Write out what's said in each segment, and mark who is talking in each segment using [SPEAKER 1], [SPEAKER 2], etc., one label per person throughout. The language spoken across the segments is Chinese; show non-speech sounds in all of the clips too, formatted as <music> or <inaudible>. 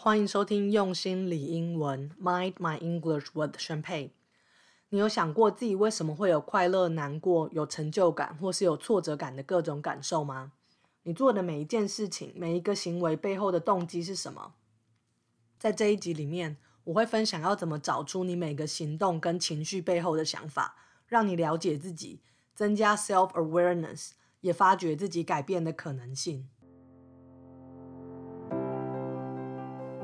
[SPEAKER 1] 欢迎收听用心理英文，Mind My English with 宣佩。你有想过自己为什么会有快乐、难过、有成就感，或是有挫折感的各种感受吗？你做的每一件事情、每一个行为背后的动机是什么？在这一集里面，我会分享要怎么找出你每个行动跟情绪背后的想法，让你了解自己，增加 self awareness，也发掘自己改变的可能性。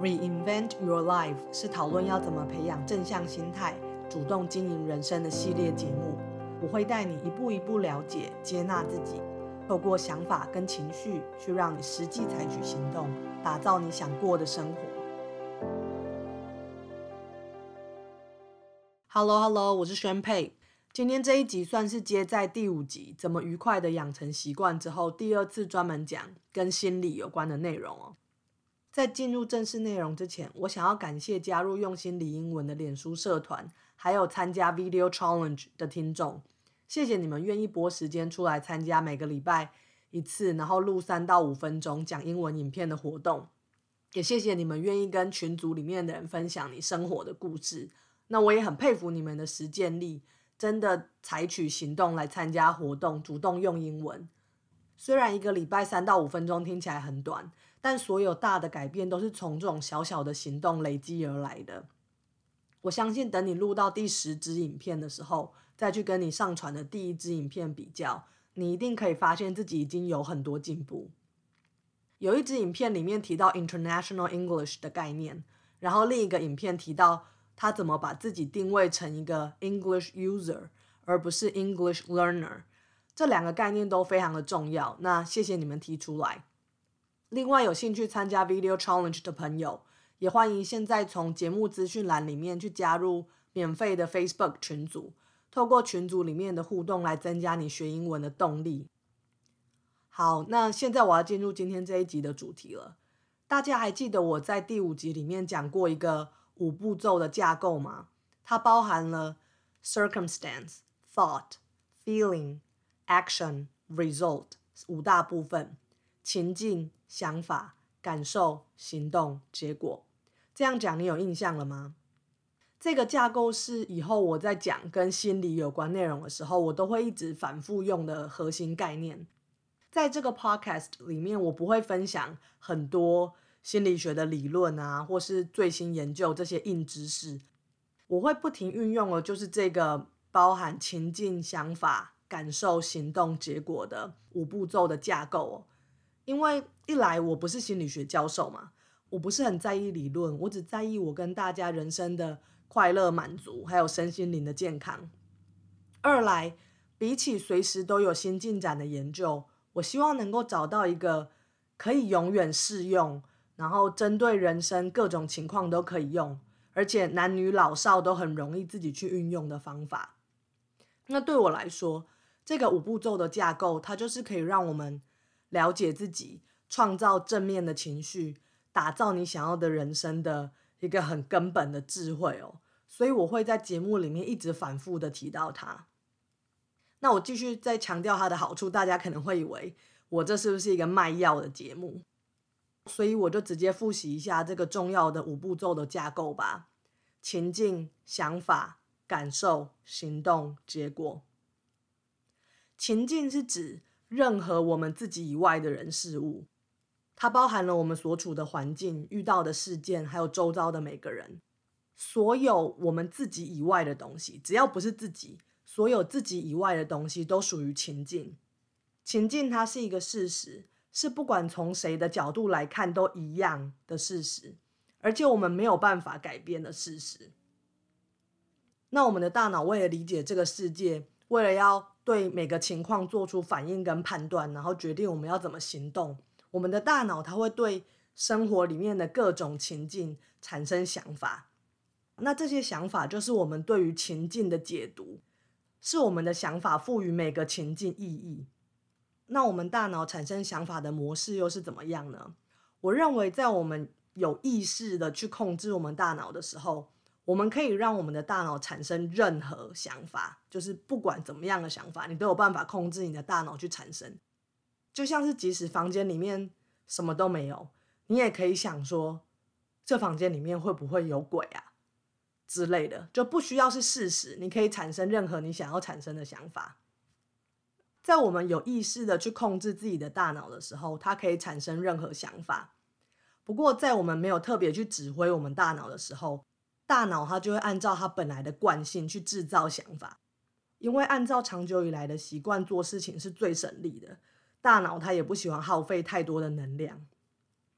[SPEAKER 1] Reinvent Your Life 是讨论要怎么培养正向心态、主动经营人生的系列节目。我会带你一步一步了解、接纳自己，透过想法跟情绪去让你实际采取行动，打造你想过的生活。Hello Hello，我是宣佩。今天这一集算是接在第五集怎么愉快的养成习惯之后，第二次专门讲跟心理有关的内容哦。在进入正式内容之前，我想要感谢加入用心理英文的脸书社团，还有参加 Video Challenge 的听众。谢谢你们愿意拨时间出来参加每个礼拜一次，然后录三到五分钟讲英文影片的活动。也谢谢你们愿意跟群组里面的人分享你生活的故事。那我也很佩服你们的实践力，真的采取行动来参加活动，主动用英文。虽然一个礼拜三到五分钟听起来很短。但所有大的改变都是从这种小小的行动累积而来的。我相信，等你录到第十支影片的时候，再去跟你上传的第一支影片比较，你一定可以发现自己已经有很多进步。有一支影片里面提到 International English 的概念，然后另一个影片提到他怎么把自己定位成一个 English user 而不是 English learner。这两个概念都非常的重要。那谢谢你们提出来。另外，有兴趣参加 Video Challenge 的朋友，也欢迎现在从节目资讯栏里面去加入免费的 Facebook 群组，透过群组里面的互动来增加你学英文的动力。好，那现在我要进入今天这一集的主题了。大家还记得我在第五集里面讲过一个五步骤的架构吗？它包含了 Circumstance、Thought、Feeling、Action、Result 五大部分。情境、想法、感受、行动、结果，这样讲你有印象了吗？这个架构是以后我在讲跟心理有关内容的时候，我都会一直反复用的核心概念。在这个 podcast 里面，我不会分享很多心理学的理论啊，或是最新研究这些硬知识，我会不停运用的，就是这个包含情境、想法、感受、行动、结果的五步骤的架构。因为一来我不是心理学教授嘛，我不是很在意理论，我只在意我跟大家人生的快乐满足，还有身心灵的健康。二来，比起随时都有新进展的研究，我希望能够找到一个可以永远适用，然后针对人生各种情况都可以用，而且男女老少都很容易自己去运用的方法。那对我来说，这个五步骤的架构，它就是可以让我们。了解自己，创造正面的情绪，打造你想要的人生的一个很根本的智慧哦。所以我会在节目里面一直反复的提到它。那我继续再强调它的好处，大家可能会以为我这是不是一个卖药的节目？所以我就直接复习一下这个重要的五步骤的架构吧：情境、想法、感受、行动、结果。情境是指。任何我们自己以外的人事物，它包含了我们所处的环境、遇到的事件，还有周遭的每个人。所有我们自己以外的东西，只要不是自己，所有自己以外的东西都属于情境。情境它是一个事实，是不管从谁的角度来看都一样的事实，而且我们没有办法改变的事实。那我们的大脑为了理解这个世界，为了要对每个情况做出反应跟判断，然后决定我们要怎么行动。我们的大脑它会对生活里面的各种情境产生想法，那这些想法就是我们对于情境的解读，是我们的想法赋予每个情境意义。那我们大脑产生想法的模式又是怎么样呢？我认为，在我们有意识的去控制我们大脑的时候。我们可以让我们的大脑产生任何想法，就是不管怎么样的想法，你都有办法控制你的大脑去产生。就像是即使房间里面什么都没有，你也可以想说：“这房间里面会不会有鬼啊之类的，就不需要是事实，你可以产生任何你想要产生的想法。在我们有意识的去控制自己的大脑的时候，它可以产生任何想法。不过，在我们没有特别去指挥我们大脑的时候，大脑它就会按照它本来的惯性去制造想法，因为按照长久以来的习惯做事情是最省力的。大脑它也不喜欢耗费太多的能量。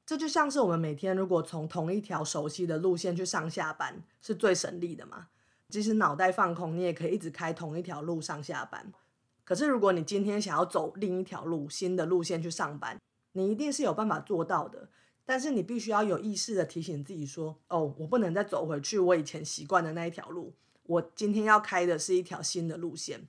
[SPEAKER 1] 这就像是我们每天如果从同一条熟悉的路线去上下班，是最省力的嘛？即使脑袋放空，你也可以一直开同一条路上下班。可是，如果你今天想要走另一条路、新的路线去上班，你一定是有办法做到的。但是你必须要有意识的提醒自己说：“哦，我不能再走回去我以前习惯的那一条路。我今天要开的是一条新的路线。”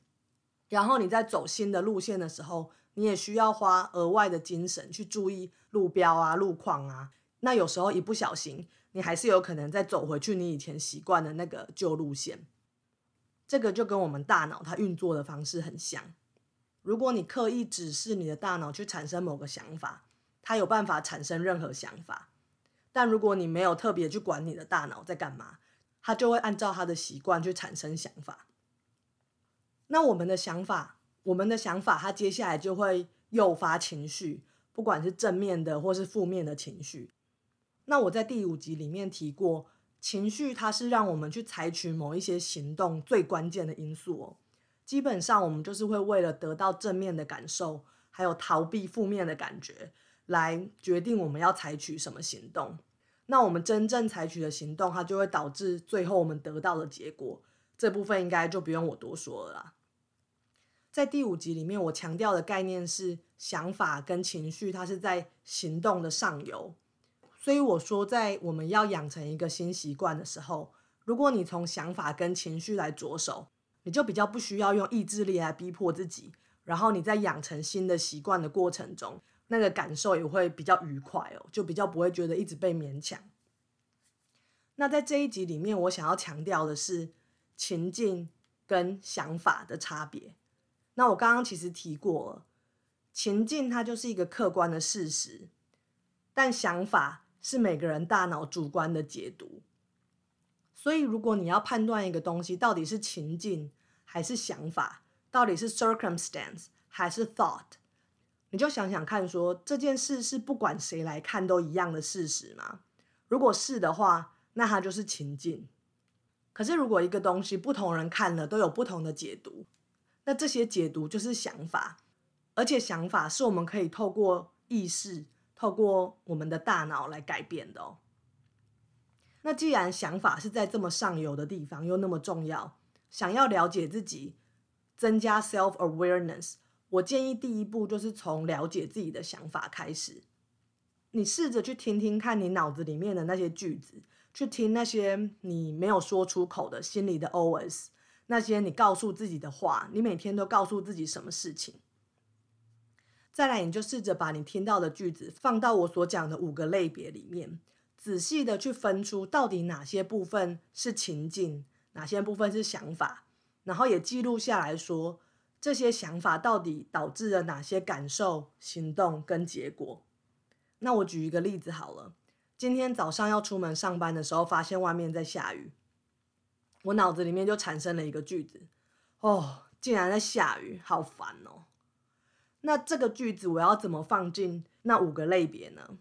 [SPEAKER 1] 然后你在走新的路线的时候，你也需要花额外的精神去注意路标啊、路况啊。那有时候一不小心，你还是有可能再走回去你以前习惯的那个旧路线。这个就跟我们大脑它运作的方式很像。如果你刻意指示你的大脑去产生某个想法，他有办法产生任何想法。但如果你没有特别去管你的大脑在干嘛，他就会按照他的习惯去产生想法。那我们的想法，我们的想法，它接下来就会诱发情绪，不管是正面的或是负面的情绪。那我在第五集里面提过。情绪它是让我们去采取某一些行动最关键的因素哦。基本上我们就是会为了得到正面的感受，还有逃避负面的感觉，来决定我们要采取什么行动。那我们真正采取的行动，它就会导致最后我们得到的结果。这部分应该就不用我多说了啦。在第五集里面，我强调的概念是想法跟情绪，它是在行动的上游。所以我说，在我们要养成一个新习惯的时候，如果你从想法跟情绪来着手，你就比较不需要用意志力来逼迫自己。然后你在养成新的习惯的过程中，那个感受也会比较愉快哦，就比较不会觉得一直被勉强。那在这一集里面，我想要强调的是情境跟想法的差别。那我刚刚其实提过了，情境它就是一个客观的事实，但想法。是每个人大脑主观的解读，所以如果你要判断一个东西到底是情境还是想法，到底是 circumstance 还是 thought，你就想想看，说这件事是不管谁来看都一样的事实吗？如果是的话，那它就是情境。可是如果一个东西不同人看了都有不同的解读，那这些解读就是想法，而且想法是我们可以透过意识。透过我们的大脑来改变的哦。那既然想法是在这么上游的地方又那么重要，想要了解自己，增加 self awareness，我建议第一步就是从了解自己的想法开始。你试着去听听看你脑子里面的那些句子，去听那些你没有说出口的心里的 OS，那些你告诉自己的话，你每天都告诉自己什么事情。再来，你就试着把你听到的句子放到我所讲的五个类别里面，仔细的去分出到底哪些部分是情境，哪些部分是想法，然后也记录下来说这些想法到底导致了哪些感受、行动跟结果。那我举一个例子好了，今天早上要出门上班的时候，发现外面在下雨，我脑子里面就产生了一个句子：哦，竟然在下雨，好烦哦。那这个句子我要怎么放进那五个类别呢？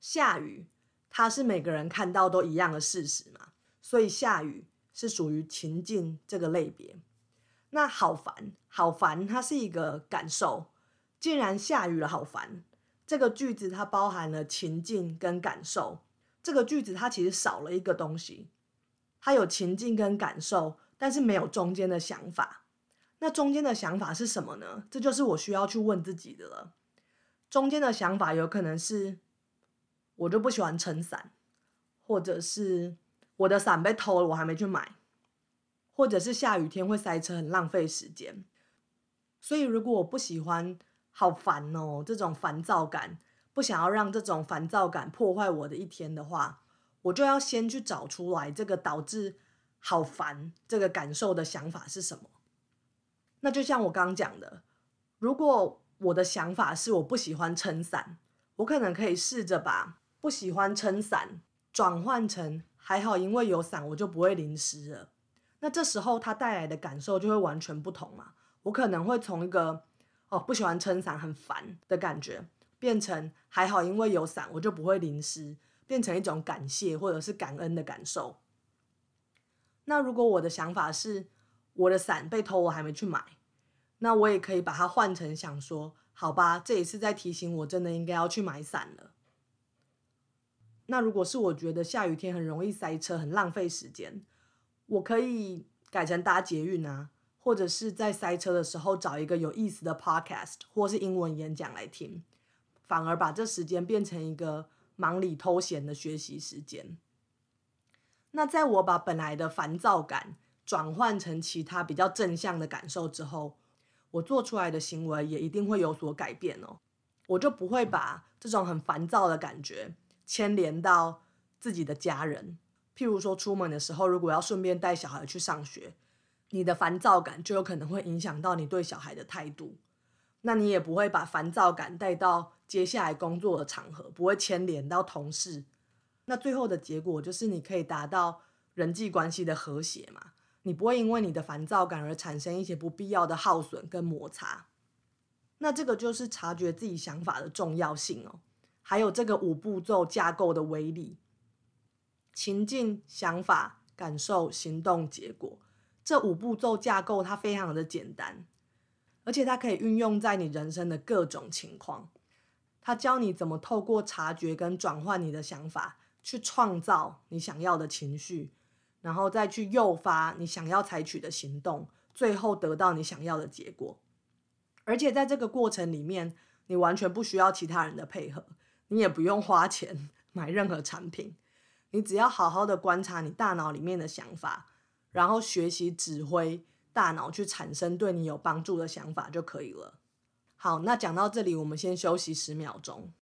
[SPEAKER 1] 下雨，它是每个人看到都一样的事实嘛，所以下雨是属于情境这个类别。那好烦，好烦，它是一个感受，竟然下雨了，好烦。这个句子它包含了情境跟感受，这个句子它其实少了一个东西，它有情境跟感受，但是没有中间的想法。那中间的想法是什么呢？这就是我需要去问自己的了。中间的想法有可能是，我就不喜欢撑伞，或者是我的伞被偷了，我还没去买，或者是下雨天会塞车，很浪费时间。所以如果我不喜欢，好烦哦，这种烦躁感，不想要让这种烦躁感破坏我的一天的话，我就要先去找出来这个导致好烦这个感受的想法是什么。那就像我刚讲的，如果我的想法是我不喜欢撑伞，我可能可以试着把不喜欢撑伞转换成还好，因为有伞，我就不会淋湿了。那这时候它带来的感受就会完全不同嘛。我可能会从一个哦不喜欢撑伞很烦的感觉，变成还好，因为有伞，我就不会淋湿，变成一种感谢或者是感恩的感受。那如果我的想法是我的伞被偷，我还没去买，那我也可以把它换成想说，好吧，这也是在提醒我，真的应该要去买伞了。那如果是我觉得下雨天很容易塞车，很浪费时间，我可以改成搭捷运啊，或者是在塞车的时候找一个有意思的 podcast 或是英文演讲来听，反而把这时间变成一个忙里偷闲的学习时间。那在我把本来的烦躁感转换成其他比较正向的感受之后，我做出来的行为也一定会有所改变哦。我就不会把这种很烦躁的感觉。牵连到自己的家人，譬如说出门的时候，如果要顺便带小孩去上学，你的烦躁感就有可能会影响到你对小孩的态度。那你也不会把烦躁感带到接下来工作的场合，不会牵连到同事。那最后的结果就是你可以达到人际关系的和谐嘛？你不会因为你的烦躁感而产生一些不必要的耗损跟摩擦。那这个就是察觉自己想法的重要性哦。还有这个五步骤架构的威力，情境、想法、感受、行动、结果，这五步骤架构它非常的简单，而且它可以运用在你人生的各种情况。它教你怎么透过察觉跟转换你的想法，去创造你想要的情绪，然后再去诱发你想要采取的行动，最后得到你想要的结果。而且在这个过程里面，你完全不需要其他人的配合。你也不用花钱 <laughs> 买任何产品，你只要好好的观察你大脑里面的想法，然后学习指挥大脑去产生对你有帮助的想法就可以了。好，那讲到这里，我们先休息十秒钟。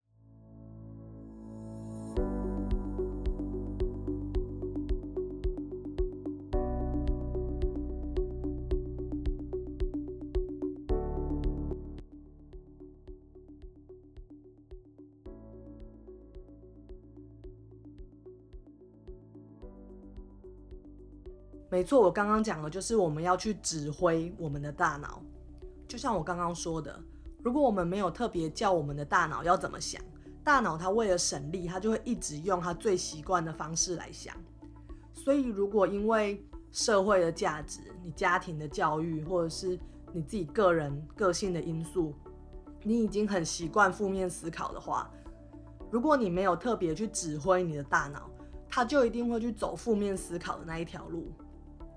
[SPEAKER 1] 错，我刚刚讲的就是我们要去指挥我们的大脑。就像我刚刚说的，如果我们没有特别叫我们的大脑要怎么想，大脑它为了省力，它就会一直用它最习惯的方式来想。所以，如果因为社会的价值、你家庭的教育，或者是你自己个人个性的因素，你已经很习惯负面思考的话，如果你没有特别去指挥你的大脑，它就一定会去走负面思考的那一条路。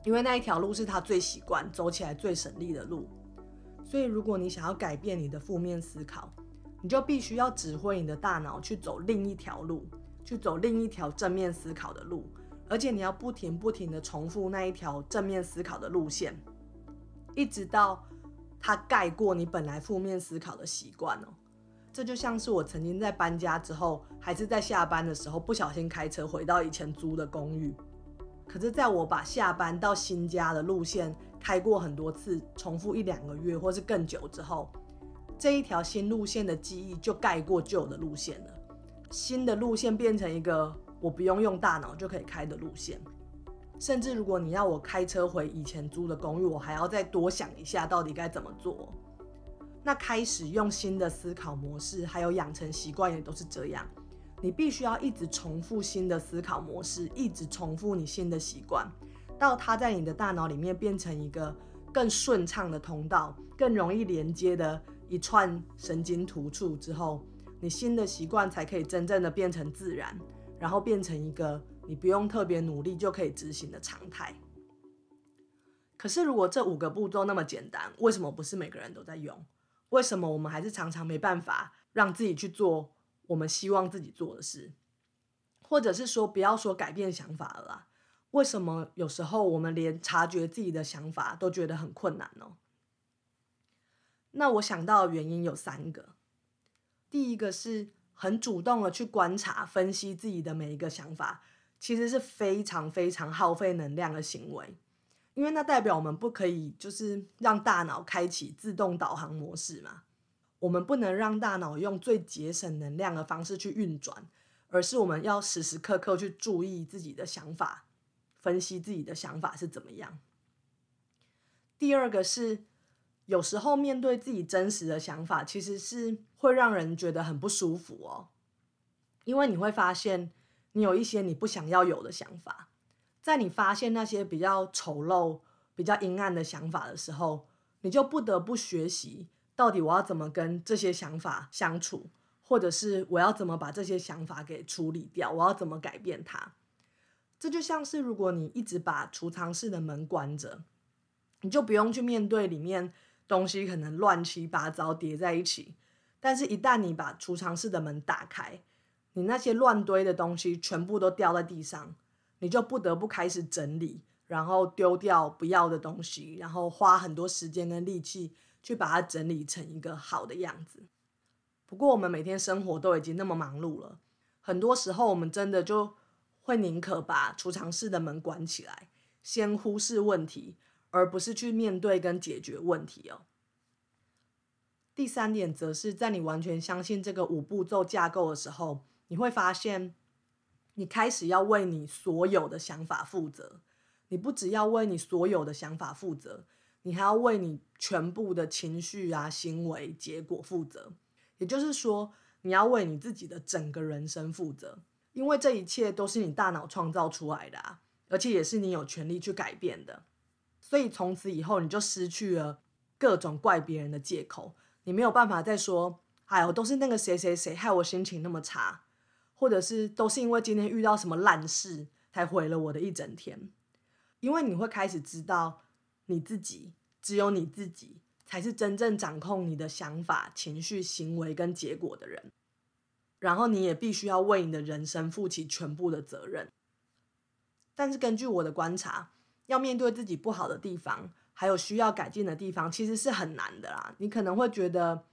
[SPEAKER 1] 因为那一条路是他最习惯走起来最省力的路，所以如果你想要改变你的负面思考，你就必须要指挥你的大脑去走另一条路，去走另一条正面思考的路，而且你要不停不停的重复那一条正面思考的路线，一直到它盖过你本来负面思考的习惯哦。这就像是我曾经在搬家之后，还是在下班的时候，不小心开车回到以前租的公寓。可是，在我把下班到新家的路线开过很多次，重复一两个月或是更久之后，这一条新路线的记忆就盖过旧的路线了。新的路线变成一个我不用用大脑就可以开的路线。甚至如果你要我开车回以前租的公寓，我还要再多想一下到底该怎么做。那开始用新的思考模式，还有养成习惯也都是这样。你必须要一直重复新的思考模式，一直重复你新的习惯，到它在你的大脑里面变成一个更顺畅的通道，更容易连接的一串神经突触之后，你新的习惯才可以真正的变成自然，然后变成一个你不用特别努力就可以执行的常态。可是，如果这五个步骤那么简单，为什么不是每个人都在用？为什么我们还是常常没办法让自己去做？我们希望自己做的事，或者是说，不要说改变想法了啦。为什么有时候我们连察觉自己的想法都觉得很困难呢？那我想到的原因有三个。第一个是很主动的去观察、分析自己的每一个想法，其实是非常非常耗费能量的行为，因为那代表我们不可以就是让大脑开启自动导航模式嘛。我们不能让大脑用最节省能量的方式去运转，而是我们要时时刻刻去注意自己的想法，分析自己的想法是怎么样。第二个是，有时候面对自己真实的想法，其实是会让人觉得很不舒服哦，因为你会发现你有一些你不想要有的想法，在你发现那些比较丑陋、比较阴暗的想法的时候，你就不得不学习，到底我要怎么跟这些想法相处。或者是我要怎么把这些想法给处理掉？我要怎么改变它？这就像是如果你一直把储藏室的门关着，你就不用去面对里面东西可能乱七八糟叠在一起。但是，一旦你把储藏室的门打开，你那些乱堆的东西全部都掉在地上，你就不得不开始整理，然后丢掉不要的东西，然后花很多时间跟力气去把它整理成一个好的样子。不过，我们每天生活都已经那么忙碌了，很多时候我们真的就会宁可把储藏室的门关起来，先忽视问题，而不是去面对跟解决问题哦。第三点，则是在你完全相信这个五步骤架构的时候，你会发现，你开始要为你所有的想法负责。你不只要为你所有的想法负责，你还要为你全部的情绪啊、行为、结果负责。也就是说，你要为你自己的整个人生负责，因为这一切都是你大脑创造出来的啊，而且也是你有权利去改变的。所以从此以后，你就失去了各种怪别人的借口，你没有办法再说：“哎呦，都是那个谁谁谁害我心情那么差，或者是都是因为今天遇到什么烂事才毁了我的一整天。”因为你会开始知道，你自己只有你自己。才是真正掌控你的想法、情绪、行为跟结果的人。然后你也必须要为你的人生负起全部的责任。但是根据我的观察，要面对自己不好的地方，还有需要改进的地方，其实是很难的啦。你可能会觉得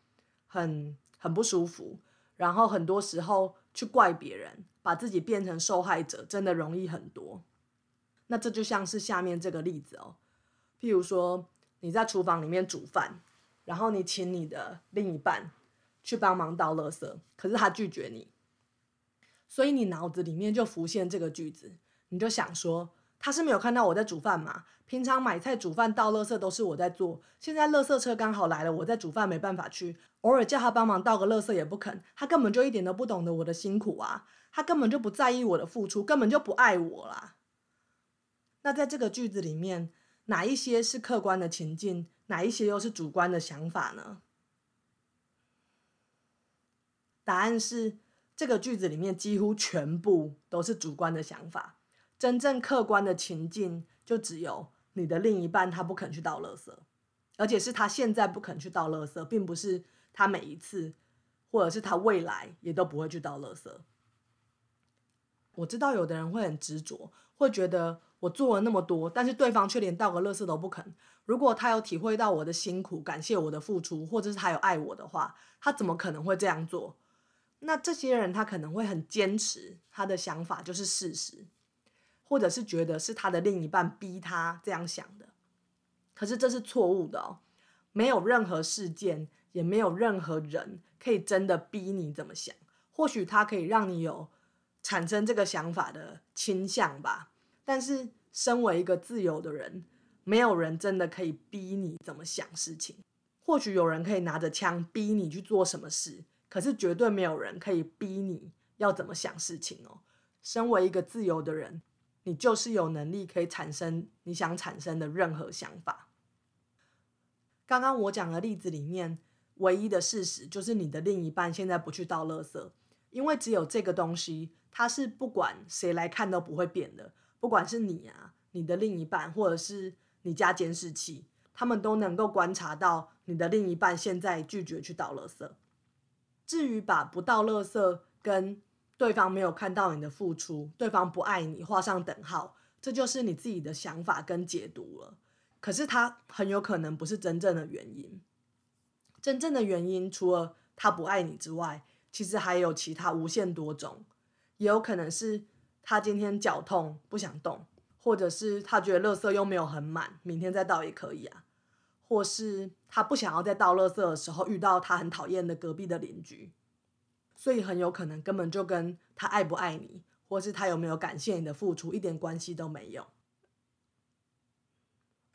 [SPEAKER 1] 很很不舒服，然后很多时候去怪别人，把自己变成受害者，真的容易很多。那这就像是下面这个例子哦，譬如说。你在厨房里面煮饭，然后你请你的另一半去帮忙倒垃圾，可是他拒绝你，所以你脑子里面就浮现这个句子，你就想说他是没有看到我在煮饭嘛？平常买菜、煮饭、倒垃圾都是我在做，现在垃圾车刚好来了，我在煮饭没办法去，偶尔叫他帮忙倒个垃圾也不肯，他根本就一点都不懂得我的辛苦啊，他根本就不在意我的付出，根本就不爱我啦。那在这个句子里面。哪一些是客观的情境，哪一些又是主观的想法呢？答案是这个句子里面几乎全部都是主观的想法。真正客观的情境就只有你的另一半他不肯去倒垃圾，而且是他现在不肯去倒垃圾，并不是他每一次，或者是他未来也都不会去倒垃圾。我知道有的人会很执着，会觉得。我做了那么多，但是对方却连倒个垃圾都不肯。如果他有体会到我的辛苦，感谢我的付出，或者是他有爱我的话，他怎么可能会这样做？那这些人他可能会很坚持他的想法就是事实，或者是觉得是他的另一半逼他这样想的。可是这是错误的哦，没有任何事件，也没有任何人可以真的逼你怎么想。或许他可以让你有产生这个想法的倾向吧。但是，身为一个自由的人，没有人真的可以逼你怎么想事情。或许有人可以拿着枪逼你去做什么事，可是绝对没有人可以逼你要怎么想事情哦。身为一个自由的人，你就是有能力可以产生你想产生的任何想法。刚刚我讲的例子里面，唯一的事实就是你的另一半现在不去倒垃圾，因为只有这个东西，它是不管谁来看都不会变的。不管是你啊，你的另一半，或者是你家监视器，他们都能够观察到你的另一半现在拒绝去倒垃圾。至于把不倒垃圾跟对方没有看到你的付出，对方不爱你画上等号，这就是你自己的想法跟解读了。可是他很有可能不是真正的原因。真正的原因除了他不爱你之外，其实还有其他无限多种，也有可能是。他今天脚痛不想动，或者是他觉得垃圾又没有很满，明天再倒也可以啊。或是他不想要在倒垃圾的时候遇到他很讨厌的隔壁的邻居。所以很有可能根本就跟他爱不爱你，或是他有没有感谢你的付出一点关系都没有。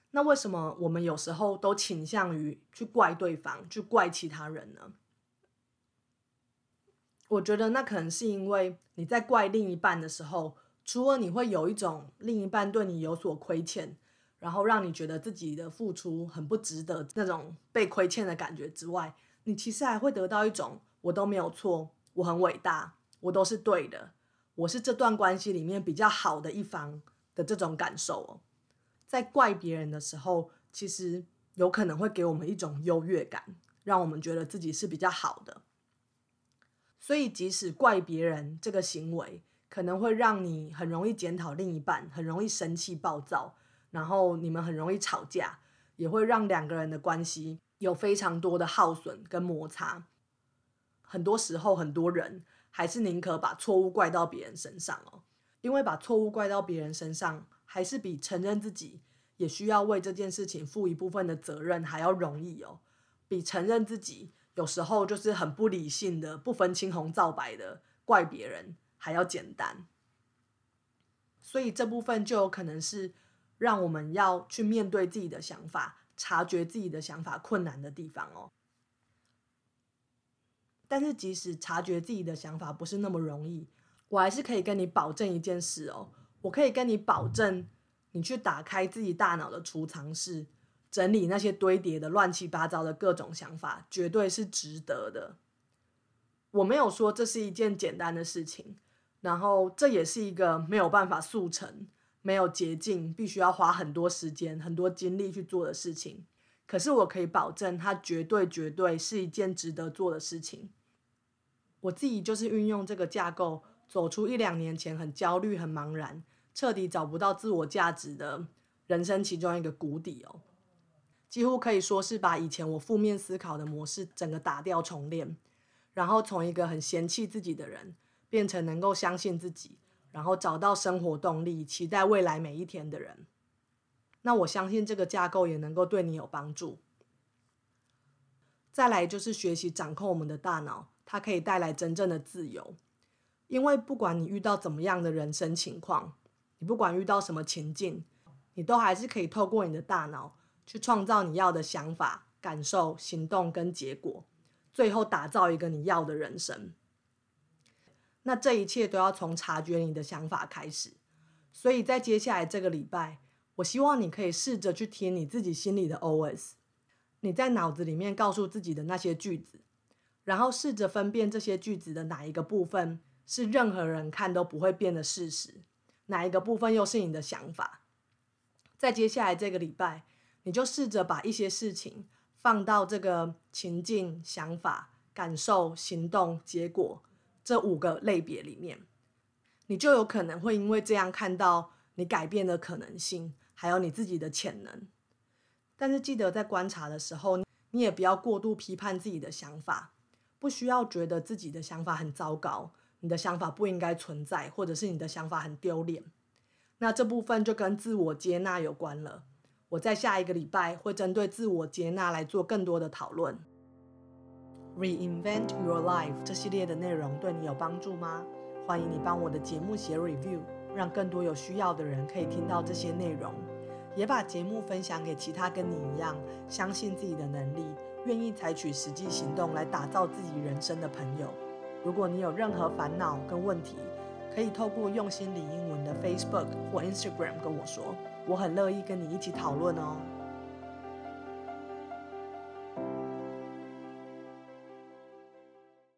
[SPEAKER 1] 那为什么我们有时候都倾向于去怪对方，去怪其他人呢？我觉得那可能是因为你在怪另一半的时候，除了你会有一种另一半对你有所亏欠，然后让你觉得自己的付出很不值得那种被亏欠的感觉之外，你其实还会得到一种我都没有错，我很伟大，我都是对的，我是这段关系里面比较好的一方的这种感受哦。在怪别人的时候，其实有可能会给我们一种优越感，让我们觉得自己是比较好的。所以，即使怪别人这个行为可能会让你很容易检讨另一半，很容易生气暴躁，然后你们很容易吵架，也会让两个人的关系有非常多的耗损跟摩擦。很多时候，很多人还是宁可把错误怪到别人身上哦，因为把错误怪到别人身上，还是比承认自己也需要为这件事情负一部分的责任还要容易哦，比承认自己。有时候就是很不理性的、不分青红皂白的怪别人，还要简单，所以这部分就有可能是让我们要去面对自己的想法、察觉自己的想法困难的地方哦。但是即使察觉自己的想法不是那么容易，我还是可以跟你保证一件事哦，我可以跟你保证，你去打开自己大脑的储藏室。整理那些堆叠的乱七八糟的各种想法，绝对是值得的。我没有说这是一件简单的事情，然后这也是一个没有办法速成、没有捷径、必须要花很多时间、很多精力去做的事情。可是我可以保证，它绝对绝对是一件值得做的事情。我自己就是运用这个架构，走出一两年前很焦虑、很茫然、彻底找不到自我价值的人生其中一个谷底哦。几乎可以说是把以前我负面思考的模式整个打掉重练，然后从一个很嫌弃自己的人，变成能够相信自己，然后找到生活动力、期待未来每一天的人。那我相信这个架构也能够对你有帮助。再来就是学习掌控我们的大脑，它可以带来真正的自由。因为不管你遇到怎么样的人生情况，你不管遇到什么情境，你都还是可以透过你的大脑。去创造你要的想法、感受、行动跟结果，最后打造一个你要的人生。那这一切都要从察觉你的想法开始。所以在接下来这个礼拜，我希望你可以试着去听你自己心里的 OS，你在脑子里面告诉自己的那些句子，然后试着分辨这些句子的哪一个部分是任何人看都不会变的事实，哪一个部分又是你的想法。在接下来这个礼拜。你就试着把一些事情放到这个情境、想法、感受、行动、结果这五个类别里面，你就有可能会因为这样看到你改变的可能性，还有你自己的潜能。但是记得在观察的时候，你也不要过度批判自己的想法，不需要觉得自己的想法很糟糕，你的想法不应该存在，或者是你的想法很丢脸。那这部分就跟自我接纳有关了。我在下一个礼拜会针对自我接纳来做更多的讨论。Reinvent Your Life 这系列的内容对你有帮助吗？欢迎你帮我的节目写 review，让更多有需要的人可以听到这些内容，也把节目分享给其他跟你一样相信自己的能力、愿意采取实际行动来打造自己人生的朋友。如果你有任何烦恼跟问题，可以透过用心理英文的 Facebook 或 Instagram 跟我说。我很乐意跟你一起讨论哦。